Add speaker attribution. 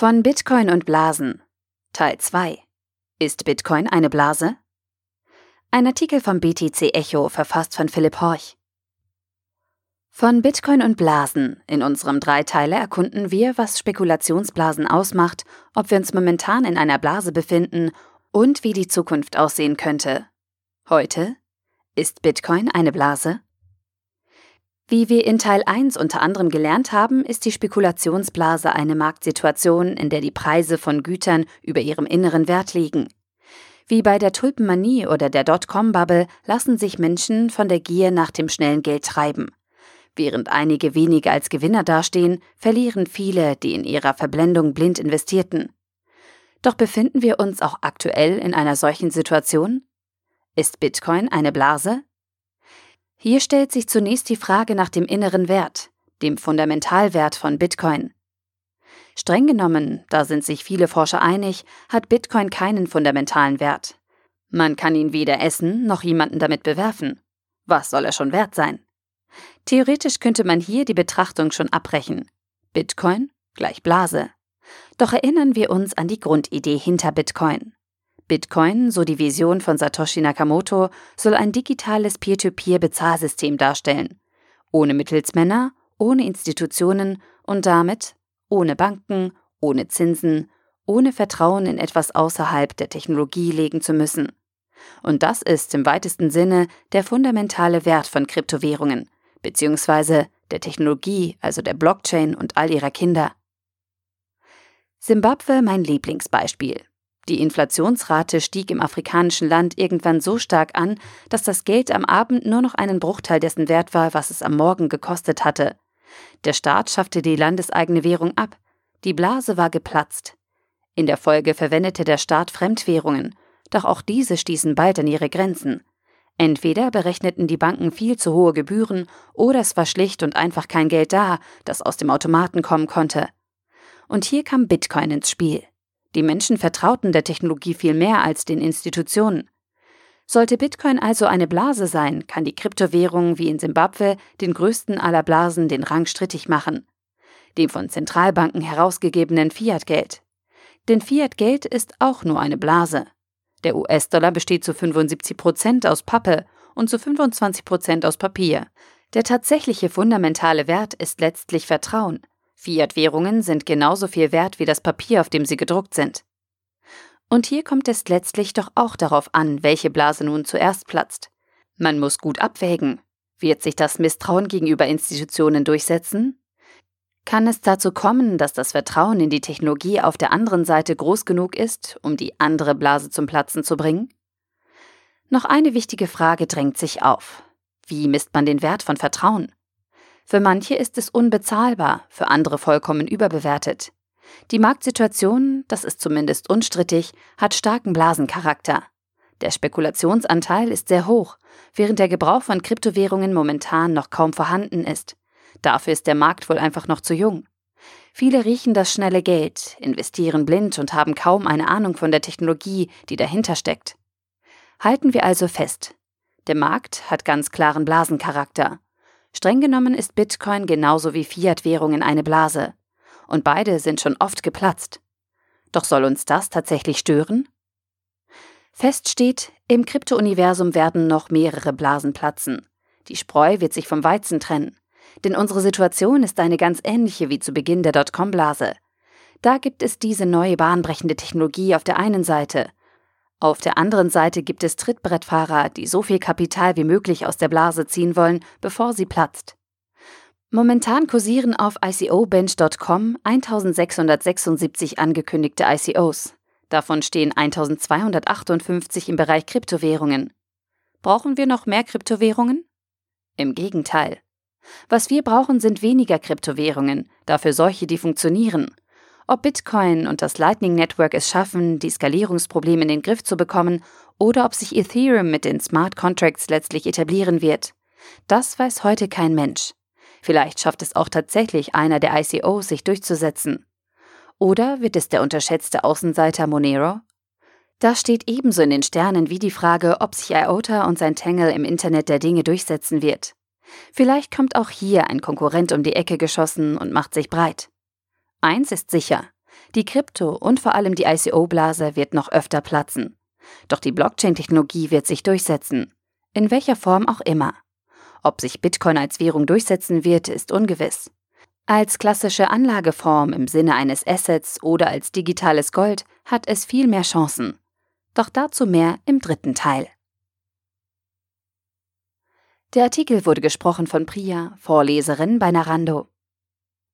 Speaker 1: Von Bitcoin und Blasen Teil 2 Ist Bitcoin eine Blase? Ein Artikel vom BTC Echo, verfasst von Philipp Horch. Von Bitcoin und Blasen in unserem Dreiteile erkunden wir, was Spekulationsblasen ausmacht, ob wir uns momentan in einer Blase befinden und wie die Zukunft aussehen könnte. Heute ist Bitcoin eine Blase? Wie wir in Teil 1 unter anderem gelernt haben, ist die Spekulationsblase eine Marktsituation, in der die Preise von Gütern über ihrem inneren Wert liegen. Wie bei der Tulpenmanie oder der Dotcom-Bubble lassen sich Menschen von der Gier nach dem schnellen Geld treiben. Während einige wenige als Gewinner dastehen, verlieren viele, die in ihrer Verblendung blind investierten. Doch befinden wir uns auch aktuell in einer solchen Situation? Ist Bitcoin eine Blase? Hier stellt sich zunächst die Frage nach dem inneren Wert, dem Fundamentalwert von Bitcoin. Streng genommen, da sind sich viele Forscher einig, hat Bitcoin keinen fundamentalen Wert. Man kann ihn weder essen noch jemanden damit bewerfen. Was soll er schon wert sein? Theoretisch könnte man hier die Betrachtung schon abbrechen. Bitcoin gleich Blase. Doch erinnern wir uns an die Grundidee hinter Bitcoin. Bitcoin, so die Vision von Satoshi Nakamoto, soll ein digitales Peer-to-Peer-Bezahlsystem darstellen. Ohne Mittelsmänner, ohne Institutionen und damit ohne Banken, ohne Zinsen, ohne Vertrauen in etwas außerhalb der Technologie legen zu müssen. Und das ist im weitesten Sinne der fundamentale Wert von Kryptowährungen, beziehungsweise der Technologie, also der Blockchain und all ihrer Kinder. Simbabwe mein Lieblingsbeispiel. Die Inflationsrate stieg im afrikanischen Land irgendwann so stark an, dass das Geld am Abend nur noch einen Bruchteil dessen wert war, was es am Morgen gekostet hatte. Der Staat schaffte die landeseigene Währung ab. Die Blase war geplatzt. In der Folge verwendete der Staat Fremdwährungen, doch auch diese stießen bald an ihre Grenzen. Entweder berechneten die Banken viel zu hohe Gebühren, oder es war schlicht und einfach kein Geld da, das aus dem Automaten kommen konnte. Und hier kam Bitcoin ins Spiel. Die Menschen vertrauten der Technologie viel mehr als den Institutionen. Sollte Bitcoin also eine Blase sein, kann die Kryptowährung wie in Simbabwe den größten aller Blasen den Rang strittig machen. Dem von Zentralbanken herausgegebenen Fiat-Geld. Denn Fiat-Geld ist auch nur eine Blase. Der US-Dollar besteht zu 75 Prozent aus Pappe und zu 25 Prozent aus Papier. Der tatsächliche fundamentale Wert ist letztlich Vertrauen. Fiat-Währungen sind genauso viel wert wie das Papier, auf dem sie gedruckt sind. Und hier kommt es letztlich doch auch darauf an, welche Blase nun zuerst platzt. Man muss gut abwägen. Wird sich das Misstrauen gegenüber Institutionen durchsetzen? Kann es dazu kommen, dass das Vertrauen in die Technologie auf der anderen Seite groß genug ist, um die andere Blase zum Platzen zu bringen? Noch eine wichtige Frage drängt sich auf. Wie misst man den Wert von Vertrauen? Für manche ist es unbezahlbar, für andere vollkommen überbewertet. Die Marktsituation, das ist zumindest unstrittig, hat starken Blasencharakter. Der Spekulationsanteil ist sehr hoch, während der Gebrauch von Kryptowährungen momentan noch kaum vorhanden ist. Dafür ist der Markt wohl einfach noch zu jung. Viele riechen das schnelle Geld, investieren blind und haben kaum eine Ahnung von der Technologie, die dahinter steckt. Halten wir also fest. Der Markt hat ganz klaren Blasencharakter. Streng genommen ist Bitcoin genauso wie Fiat-Währungen eine Blase. Und beide sind schon oft geplatzt. Doch soll uns das tatsächlich stören? Fest steht, im Krypto-Universum werden noch mehrere Blasen platzen. Die Spreu wird sich vom Weizen trennen. Denn unsere Situation ist eine ganz ähnliche wie zu Beginn der Dotcom-Blase. Da gibt es diese neue bahnbrechende Technologie auf der einen Seite auf der anderen Seite gibt es Trittbrettfahrer, die so viel Kapital wie möglich aus der Blase ziehen wollen, bevor sie platzt. Momentan kursieren auf ICObench.com 1676 angekündigte ICOs. Davon stehen 1258 im Bereich Kryptowährungen. Brauchen wir noch mehr Kryptowährungen? Im Gegenteil. Was wir brauchen, sind weniger Kryptowährungen, dafür solche, die funktionieren ob Bitcoin und das Lightning Network es schaffen, die Skalierungsprobleme in den Griff zu bekommen, oder ob sich Ethereum mit den Smart Contracts letztlich etablieren wird, das weiß heute kein Mensch. Vielleicht schafft es auch tatsächlich einer der ICOs, sich durchzusetzen. Oder wird es der unterschätzte Außenseiter Monero? Das steht ebenso in den Sternen wie die Frage, ob sich IOTA und sein Tangle im Internet der Dinge durchsetzen wird. Vielleicht kommt auch hier ein Konkurrent um die Ecke geschossen und macht sich breit. Eins ist sicher, Die Krypto- und vor allem die ICO-Blase wird noch öfter platzen. Doch die Blockchain-Technologie wird sich durchsetzen. In welcher Form auch immer. Ob sich Bitcoin als Währung durchsetzen wird, ist ungewiss. Als klassische Anlageform im Sinne eines Assets oder als digitales Gold hat es viel mehr Chancen. Doch dazu mehr im dritten Teil. Der Artikel wurde gesprochen von Priya, Vorleserin bei Narando.